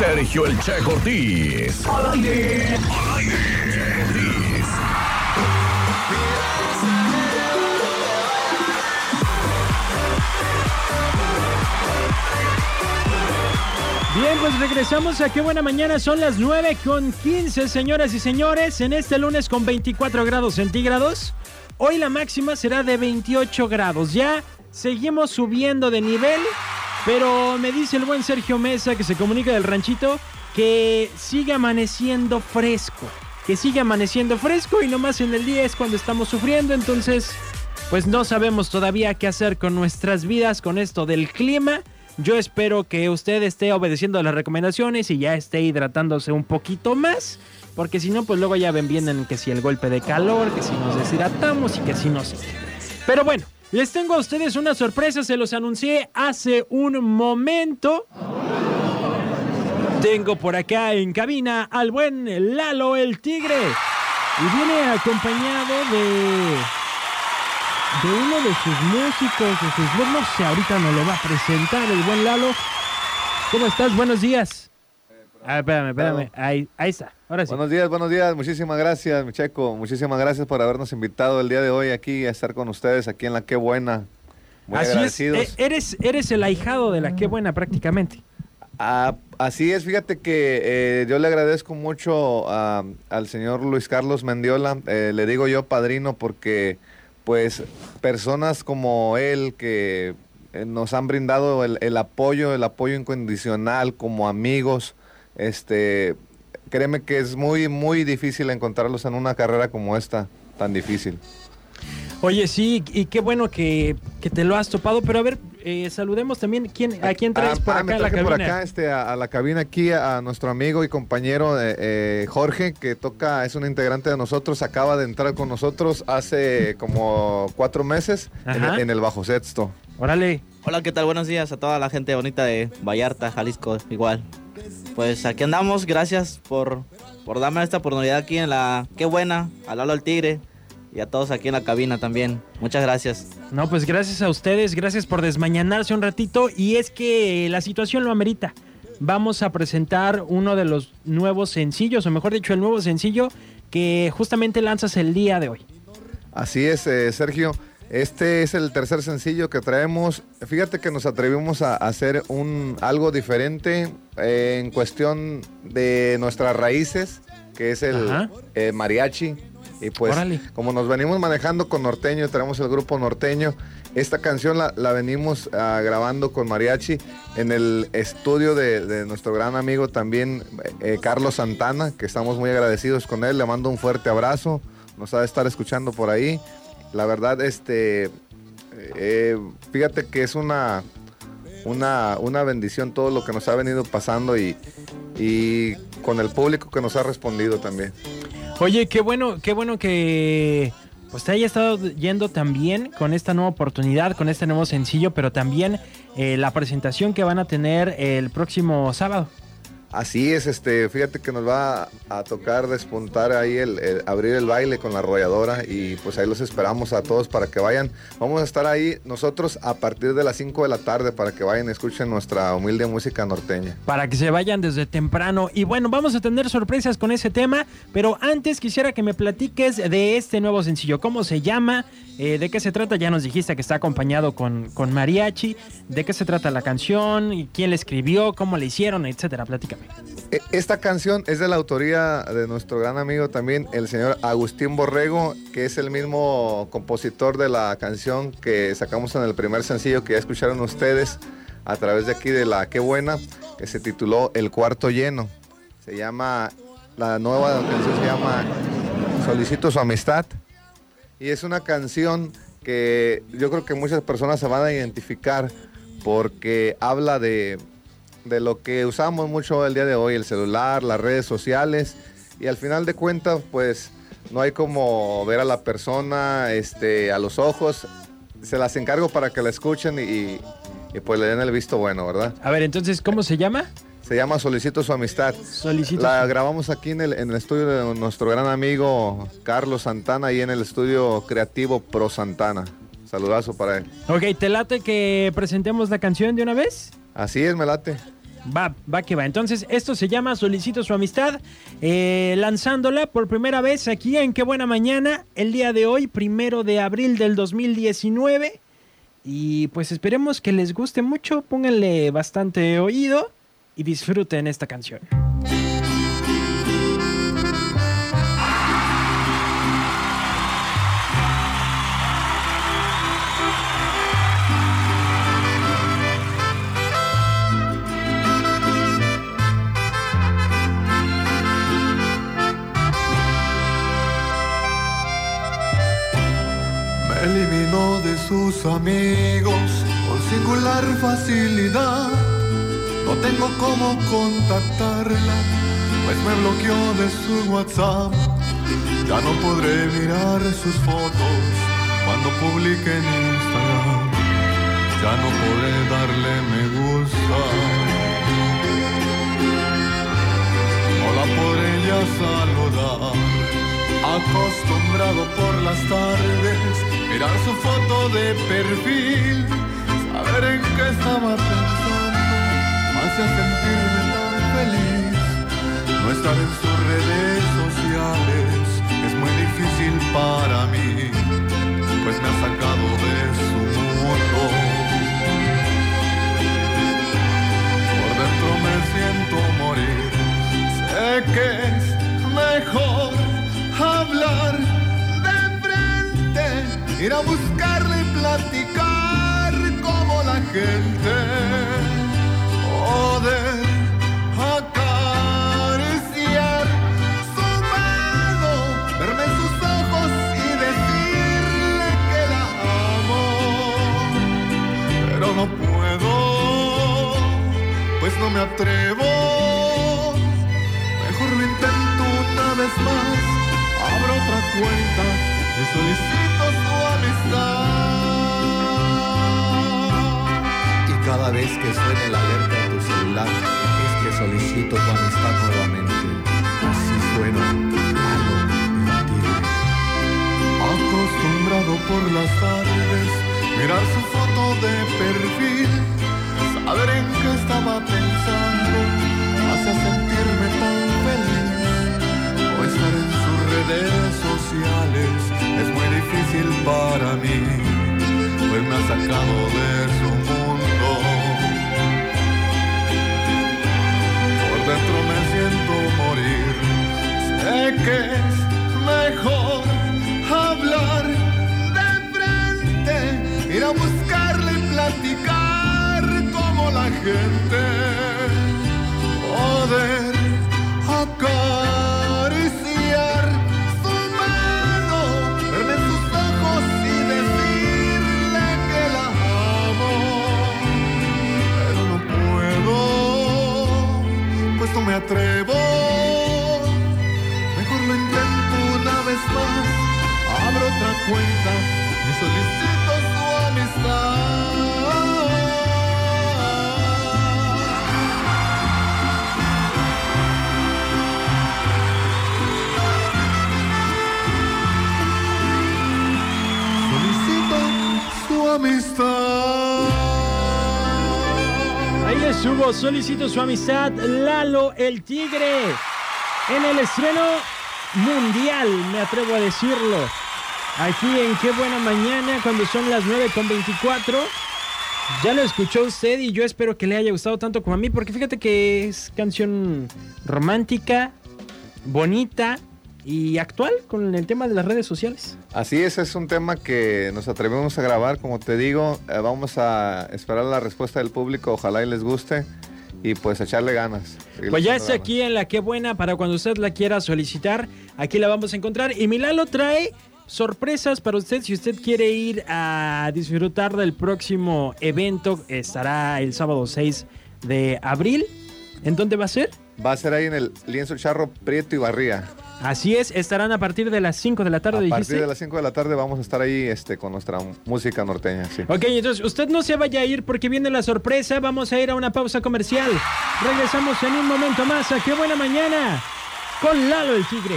Sergio El Che Ortiz. Al aire. Al aire. Che Ortiz. Bien, pues regresamos a qué buena mañana. Son las 9 con 15, señoras y señores. En este lunes con 24 grados centígrados. Hoy la máxima será de 28 grados. Ya seguimos subiendo de nivel. Pero me dice el buen Sergio Mesa que se comunica del ranchito que sigue amaneciendo fresco. Que sigue amaneciendo fresco y nomás en el día es cuando estamos sufriendo. Entonces, pues no sabemos todavía qué hacer con nuestras vidas con esto del clima. Yo espero que usted esté obedeciendo las recomendaciones y ya esté hidratándose un poquito más. Porque si no, pues luego ya ven vienen que si el golpe de calor, que si nos deshidratamos y que si no sé. Pero bueno, les tengo a ustedes una sorpresa, se los anuncié hace un momento. Tengo por acá en cabina al buen Lalo el Tigre. Y viene acompañado de uno de sus músicos, de sus no sé, ahorita nos lo va a presentar el buen Lalo. ¿Cómo estás? Buenos días. Ah, espérame, espérame. Ahí, ahí está. Ahora sí. Buenos días, buenos días. Muchísimas gracias, mi Checo. Muchísimas gracias por habernos invitado el día de hoy aquí a estar con ustedes aquí en La Qué Buena. Muy Así es. agradecidos. E- Eres, eres el ahijado de la qué buena prácticamente. Ah, así es, fíjate que eh, yo le agradezco mucho a- al señor Luis Carlos Mendiola, eh, le digo yo padrino porque pues personas como él que eh, nos han brindado el, el apoyo, el apoyo incondicional como amigos, este, créeme que es muy, muy difícil encontrarlos en una carrera como esta, tan difícil. Oye, sí, y qué bueno que, que te lo has topado, pero a ver, eh, saludemos también quién, a quién traes Ah, por ah, acá me en la traje cabina. por acá este, a, a la cabina aquí a, nuestro amigo y compañero eh, eh, Jorge, que toca, es un integrante de nosotros, acaba de entrar con nosotros hace como cuatro meses en, en el bajo sexto. Órale. Hola, ¿qué tal? Buenos días a toda la gente bonita de Vallarta, Jalisco, igual. Pues aquí andamos, gracias por, por darme esta oportunidad aquí en la... Qué buena, a Lalo al Tigre y a todos aquí en la cabina también. Muchas gracias. No, pues gracias a ustedes, gracias por desmañanarse un ratito y es que la situación lo amerita. Vamos a presentar uno de los nuevos sencillos, o mejor dicho, el nuevo sencillo que justamente lanzas el día de hoy. Así es, eh, Sergio. Este es el tercer sencillo que traemos. Fíjate que nos atrevimos a hacer un algo diferente eh, en cuestión de nuestras raíces, que es el eh, mariachi. Y pues, Órale. como nos venimos manejando con norteño, tenemos el grupo norteño. Esta canción la, la venimos ah, grabando con mariachi en el estudio de, de nuestro gran amigo también, eh, Carlos Santana, que estamos muy agradecidos con él. Le mando un fuerte abrazo. Nos ha de estar escuchando por ahí. La verdad, este, eh, fíjate que es una, una, una bendición todo lo que nos ha venido pasando y, y con el público que nos ha respondido también. Oye, qué bueno, qué bueno que pues te haya estado yendo también con esta nueva oportunidad, con este nuevo sencillo, pero también eh, la presentación que van a tener el próximo sábado. Así es, este, fíjate que nos va a tocar despuntar ahí el, abrir el baile con la arrolladora y pues ahí los esperamos a todos para que vayan. Vamos a estar ahí nosotros a partir de las 5 de la tarde para que vayan y escuchen nuestra humilde música norteña. para que se vayan desde temprano. Y bueno, vamos a tener sorpresas con ese tema, pero antes quisiera que me platiques de este nuevo sencillo. ¿Cómo se llama? Eh, ¿De qué se trata? Ya nos dijiste que está acompañado con, con mariachi. ¿De qué se trata la canción? ¿Y ¿Quién la escribió? ¿Cómo la hicieron? Etcétera. Platícame. E- Esta canción es de la autoría de nuestro gran amigo también, el señor Agustín Borrego, que es el mismo compositor de la canción que sacamos en el primer sencillo que ya escucharon ustedes a través de aquí de la Qué Buena, que se tituló El Cuarto Lleno. Se llama, la nueva canción se llama Solicito su amistad. Y es una canción que yo creo que muchas personas se van a identificar porque habla de, de lo que usamos mucho el día de hoy, el celular, las redes sociales. Y al final de cuentas, pues no hay como ver a la persona este, a los ojos. Se las encargo para que la escuchen y, y, pues le den el visto bueno, ¿verdad? A ver, entonces, ¿cómo se llama? Se llama Solicito su amistad. Solicito. La grabamos aquí en el, en el estudio de nuestro gran amigo Carlos Santana y en el estudio creativo Pro Santana. Saludazo para él. Ok, ¿te late que presentemos la canción de una vez? Así es, me late. Va, va que va. Entonces, esto se llama Solicito su amistad, eh, lanzándola por primera vez aquí en Qué Buena Mañana, el día de hoy, primero de abril del 2019. Y pues esperemos que les guste mucho, pónganle bastante oído y disfruten esta canción. Sus amigos con singular facilidad. No tengo cómo contactarla, pues me bloqueó de su WhatsApp. Ya no podré mirar sus fotos cuando publique en Instagram. Ya no podré darle me gusta. No la podré ya saludar. Acostumbrado por las tardes mirar su foto de perfil, saber en qué estaba pensando, me hace sentirme tan feliz. No estar en sus redes sociales es muy difícil para mí, pues me ha sacado de su mundo. Por dentro me siento morir, sé que ir a buscarle y platicar como la gente, poder acariciar su mano, verme en sus ojos y decirle que la amo, pero no puedo, pues no me atrevo. Mejor lo intento una vez más. Abro otra cuenta y solicito su amistad. Y cada vez que suene la alerta de tu celular, es que solicito tu amistad nuevamente. Así suena Lalo el tigre. Acostumbrado por las tardes, mirar su foto de perfil, saber en qué estaba pensando, hace sentirme tan feliz. O estar en sus redes sociales. Es muy difícil para mí, pues me ha sacado de su mundo. Por dentro me siento morir, sé que es mejor hablar de frente, ir a buscarle y platicar como la gente, amistad. Ahí estuvo, solicito su amistad, Lalo el Tigre. En el estreno mundial, me atrevo a decirlo. Aquí en Qué Buena Mañana, cuando son las 9 con 24. Ya lo escuchó usted y yo espero que le haya gustado tanto como a mí, porque fíjate que es canción romántica, bonita y actual con el tema de las redes sociales. Así es, es un tema que nos atrevemos a grabar, como te digo, eh, vamos a esperar la respuesta del público, ojalá y les guste y pues echarle ganas. Pues ya está aquí en la que buena para cuando usted la quiera solicitar. Aquí la vamos a encontrar. Y Milalo trae sorpresas para usted si usted quiere ir a disfrutar del próximo evento. Estará el sábado 6 de abril. ¿En dónde va a ser? Va a ser ahí en el lienzo charro Prieto y Barría. Así es, estarán a partir de las 5 de la tarde, A dijiste. partir de las 5 de la tarde vamos a estar ahí este, con nuestra música norteña. Sí. Ok, entonces usted no se vaya a ir porque viene la sorpresa. Vamos a ir a una pausa comercial. Regresamos en un momento más a Qué Buena Mañana con Lalo el Tigre.